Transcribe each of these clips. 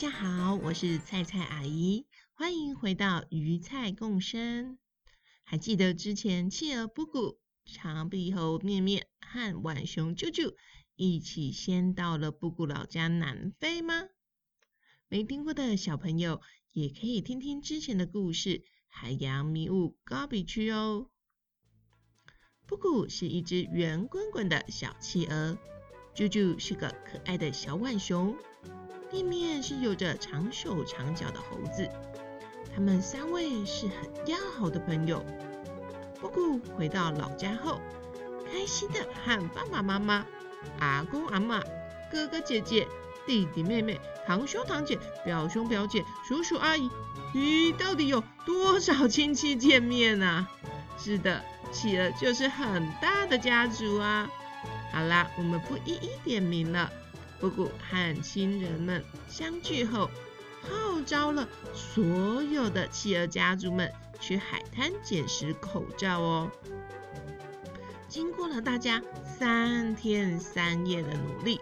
大家好，我是菜菜阿姨，欢迎回到鱼菜共生。还记得之前企鹅布谷、长鼻猴面面和浣熊啾啾一起先到了布谷老家南非吗？没听过的小朋友也可以听听之前的故事《海洋迷雾高比区》哦。布谷是一只圆滚滚的小企鹅，啾啾是个可爱的小浣熊。地面是有着长手长脚的猴子，他们三位是很要好的朋友。布谷回到老家后，开心的和爸爸妈妈、阿公阿嬷、哥哥姐姐、弟弟妹妹、堂兄堂姐、表兄表姐、叔叔阿姨，咦，到底有多少亲戚见面啊？是的，企鹅就是很大的家族啊。好啦，我们不一一点名了。布谷和亲人们相聚后，号召了所有的企鹅家族们去海滩捡拾口罩哦。经过了大家三天三夜的努力，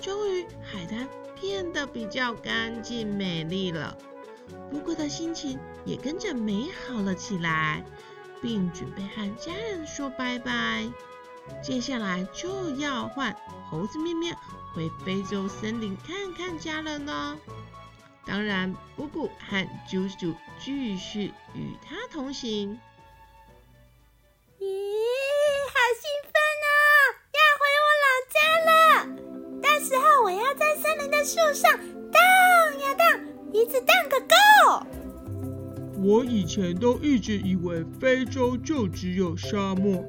终于海滩变得比较干净美丽了。布谷的心情也跟着美好了起来，并准备和家人说拜拜。接下来就要换猴子面面回非洲森林看看家人呢。当然，布谷和啾啾继续与他同行。咦，好兴奋哦！要回我老家了。到时候我要在森林的树上荡呀荡，一次荡个够。我以前都一直以为非洲就只有沙漠。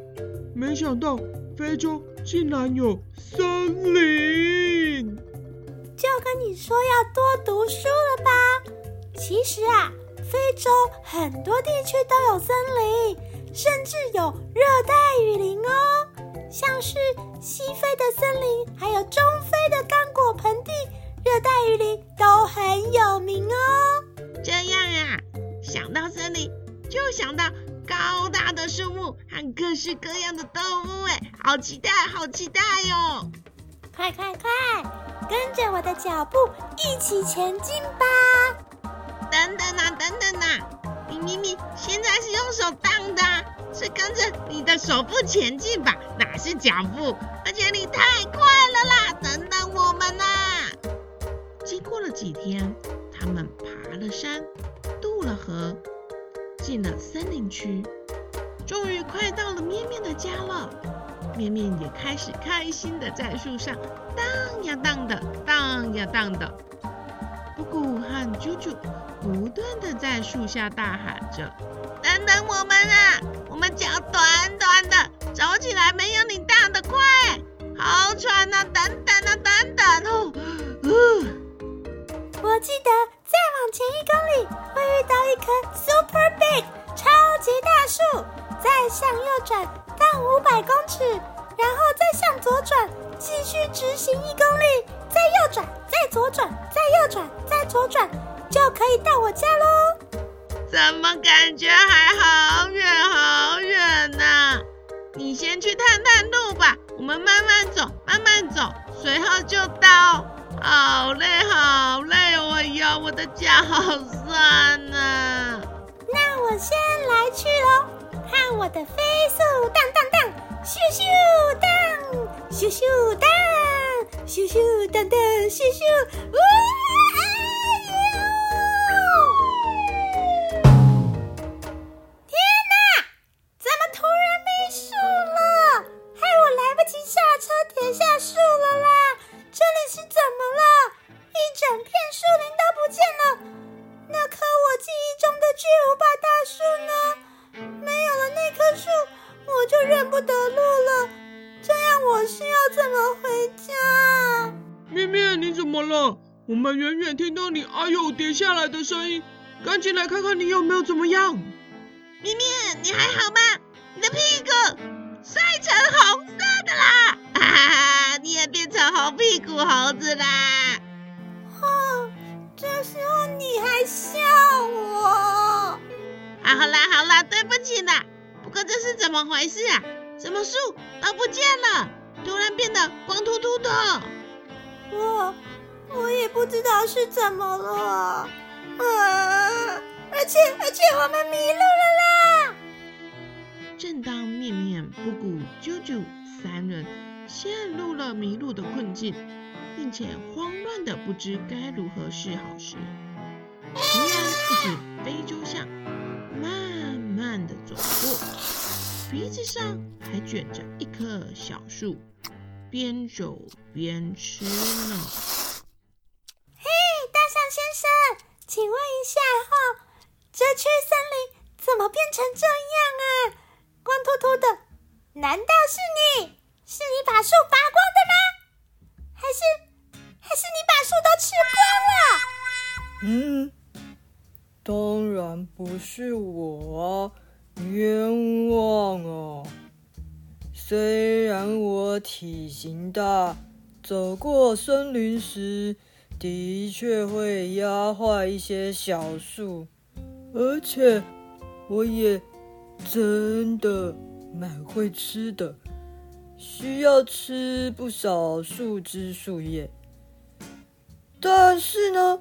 没想到非洲竟然有森林！就跟你说要多读书了吧？其实啊，非洲很多地区都有森林，甚至有热带雨林哦。像是西非的森林，还有中非的刚果盆地，热带雨林都很有名哦。这样啊，想到森林就想到。高大的树木和各式各样的动物，哎，好期待，好期待哟！快快快，跟着我的脚步一起前进吧！等等啊，等等啊，你明明现在是用手荡的，是跟着你的手部前进吧？哪是脚步？而且你太快了啦！等等我们呐！经过了几天，他们爬了山，渡了河。进了森林区，终于快到了面面的家了。面面也开始开心的在树上荡呀荡的，荡呀荡的。布谷和啾啾不断的在树下大喊着：“等等我们啊！我们脚短短的，走起来没有你大慢，慢走，随后就到。好累，好累，我腰，我的脚好酸呐、啊。那我先来去喽，看我的飞速荡荡荡，咻咻荡，咻咻荡，咻咻荡荡，咻咻，哇！我们远远听到你“哎呦”跌下来的声音，赶紧来看看你有没有怎么样。咪咪，你还好吗？你的屁股晒成红色的啦！哈哈，你也变成红屁股猴子啦！哦，这时候你还笑我？啊，好啦好啦，对不起啦。不过这是怎么回事啊？什么树都不见了？突然变得光秃秃的。我我也不知道是怎么了。啊，而且而且我们迷路了啦！正当面面、布谷、啾啾三人陷入了迷路的困境，并且慌乱的不知该如何是好时，突然一只非洲象慢慢的走过，鼻子上还卷着一棵小树，边走边吃呢。嘿，大象先生，请问一下哈，这区森林怎么变成这样啊？光秃秃的，难道是你？是你把树拔光的吗？还是还是你把树都吃光了？嗯，当然不是我，冤枉哦！虽然我体型大，走过森林时的确会压坏一些小树，而且我也。真的蛮会吃的，需要吃不少树枝树叶。但是呢，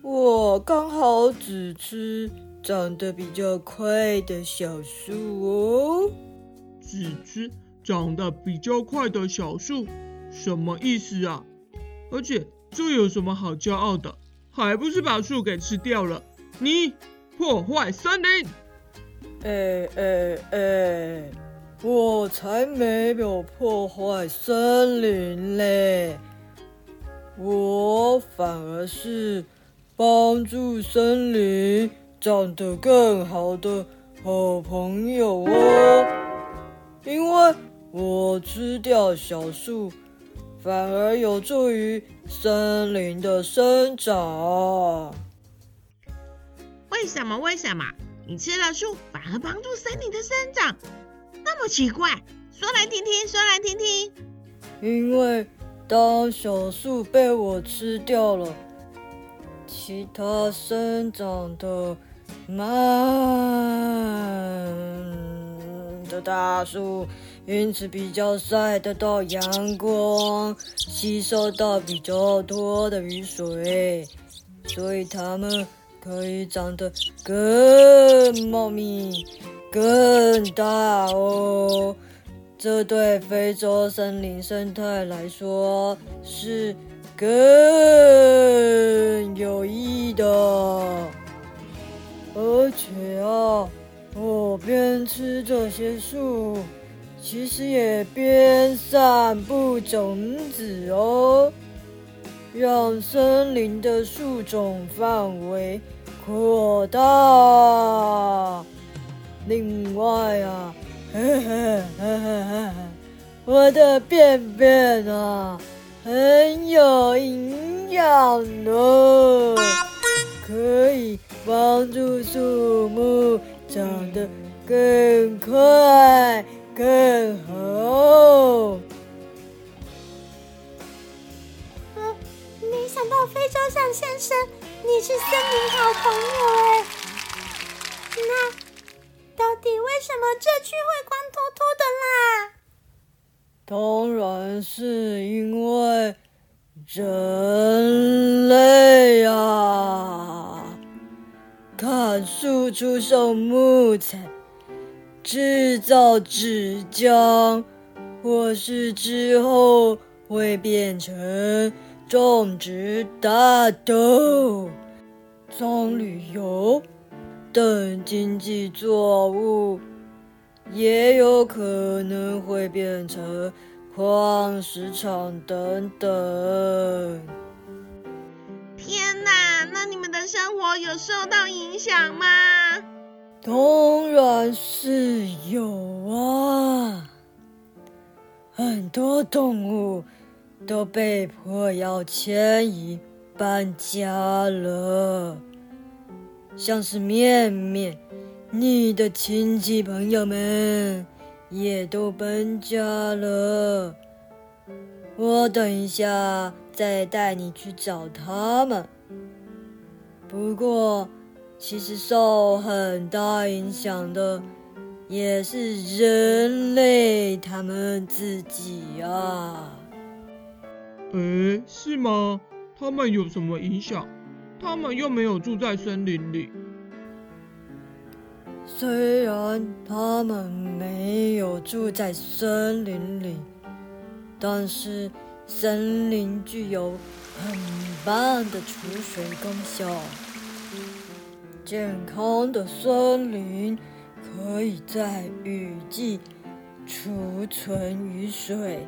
我刚好只吃长得比较快的小树哦。只吃长得比较快的小树，什么意思啊？而且这有什么好骄傲的？还不是把树给吃掉了？你破坏森林！哎哎哎！我才没有破坏森林嘞，我反而是帮助森林长得更好的好朋友哦。因为我吃掉小树，反而有助于森林的生长。为什么？为什么？你吃了树，而帮助森林的生长，那么奇怪？说来听听，说来听听。因为当小树被我吃掉了，其他生长的慢的大树，因此比较晒得到阳光，吸收到比较多的雨水，所以它们。可以长得更茂密、更大哦，这对非洲森林生态来说是更有益的。而且啊，我边吃这些树，其实也边散布种子哦。让森林的树种范围扩大。另外啊，我的便便啊很有营养呢，可以帮助树木长得更快更好。没想到非洲象先生，你是森林好朋友哎，那到底为什么这区会光秃秃的啦？当然是因为人类啊，砍树出售木材，制造纸浆，或是之后会变成。种植大豆、棕榈油等经济作物，也有可能会变成矿石场等等。天哪，那你们的生活有受到影响吗？当然是有啊，很多动物。都被迫要迁移搬家了，像是面面，你的亲戚朋友们也都搬家了。我等一下再带你去找他们。不过，其实受很大影响的也是人类他们自己啊。诶，是吗？他们有什么影响？他们又没有住在森林里。虽然他们没有住在森林里，但是森林具有很棒的储水功效。健康的森林可以在雨季储存雨水。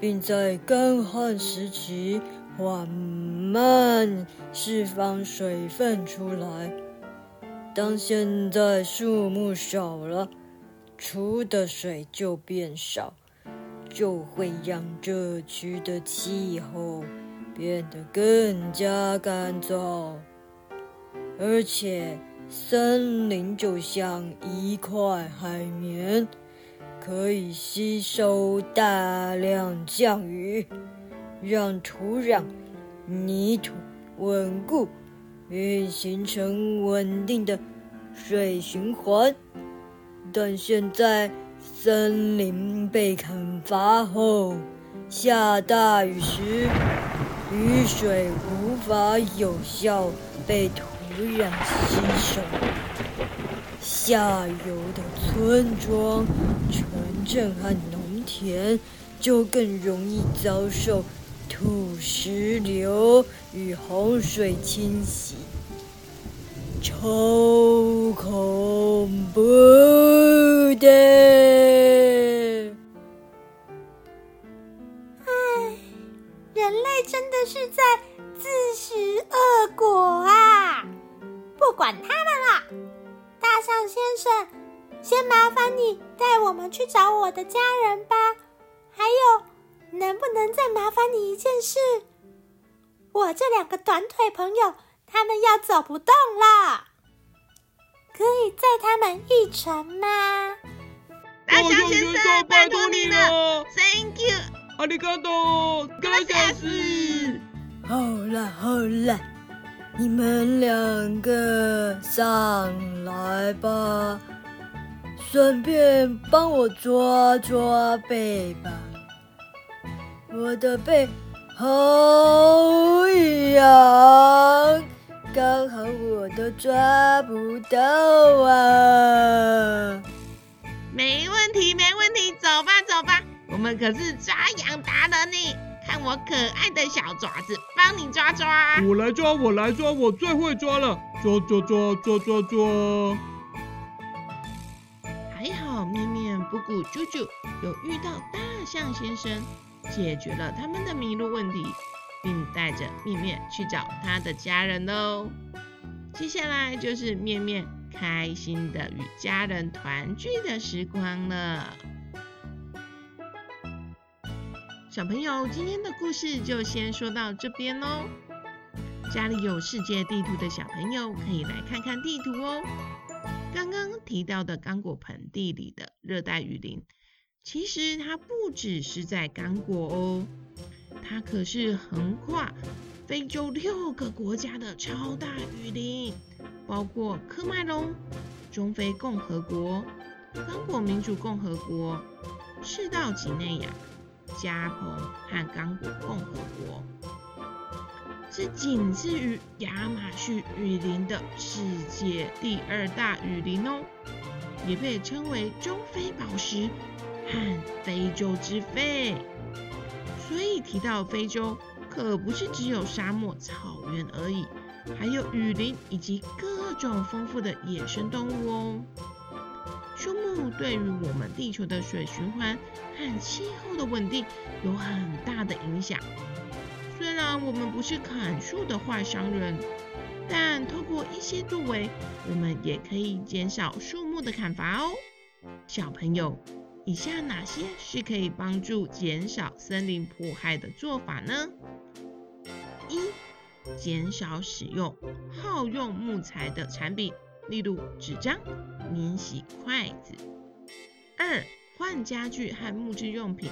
并在干旱时期缓慢释放水分出来。当现在树木少了，储的水就变少，就会让这区的气候变得更加干燥。而且，森林就像一块海绵。可以吸收大量降雨，让土壤、泥土稳固，并形成稳定的水循环。但现在森林被砍伐后，下大雨时，雨水无法有效被土壤吸收。下游的村庄、城镇和农田就更容易遭受土石流与洪水侵袭，超恐怖的！唉，人类真的是在自食恶果啊！不管他。象先生，先麻烦你带我们去找我的家人吧。还有，能不能再麻烦你一件事？我这两个短腿朋友，他们要走不动了，可以载他们一程吗？大象先生，拜托你了，Thank you，阿里嘎多，感谢师。好了好了。你们两个上来吧，顺便帮我抓抓背吧。我的背好痒，刚好我都抓不到啊。没问题，没问题，走吧，走吧，我们可是抓痒达人呢。看我可爱的小爪子，帮你抓抓。我来抓，我来抓，我最会抓了。抓抓抓抓抓抓。还好，面面、布谷、啾啾有遇到大象先生，解决了他们的迷路问题，并带着面面去找他的家人喽。接下来就是面面开心的与家人团聚的时光了。小朋友，今天的故事就先说到这边喽。家里有世界地图的小朋友可以来看看地图哦。刚刚提到的刚果盆地里的热带雨林，其实它不只是在刚果哦，它可是横跨非洲六个国家的超大雨林，包括喀麦隆、中非共和国、刚果民主共和国、赤道几内亚。加蓬和刚果共和国是仅次于亚马逊雨林的世界第二大雨林哦，也被称为中非宝石和非洲之肺。所以提到非洲，可不是只有沙漠、草原而已，还有雨林以及各种丰富的野生动物哦。树木对于我们地球的水循环和气候的稳定有很大的影响。虽然我们不是砍树的坏商人，但透过一些作为，我们也可以减少树木的砍伐哦。小朋友，以下哪些是可以帮助减少森林破坏的做法呢？一、减少使用耗用木材的产品，例如纸张、免洗筷子。二、换家具和木质用品，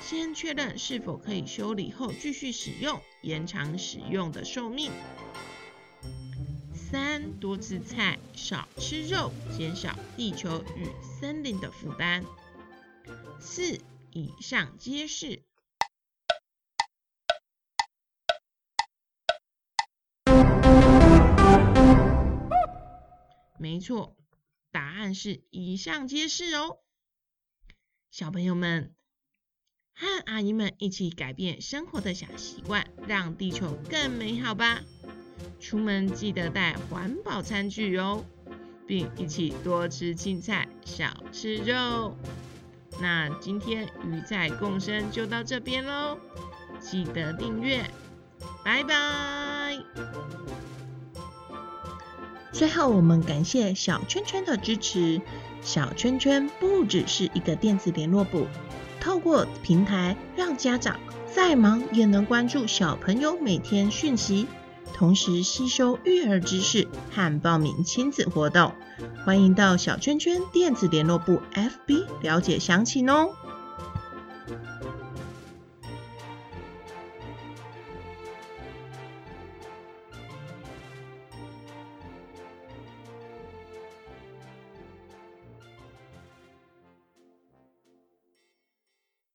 先确认是否可以修理后继续使用，延长使用的寿命。三、多吃菜，少吃肉，减少地球与森林的负担。四、以上皆是。没错，答案是以上皆是哦。小朋友们，和阿姨们一起改变生活的小习惯，让地球更美好吧！出门记得带环保餐具哦，并一起多吃青菜，少吃肉。那今天鱼菜共生就到这边喽，记得订阅，拜拜。最后，我们感谢小圈圈的支持。小圈圈不只是一个电子联络簿，透过平台让家长再忙也能关注小朋友每天讯息，同时吸收育儿知识和报名亲子活动。欢迎到小圈圈电子联络部 FB 了解详情哦。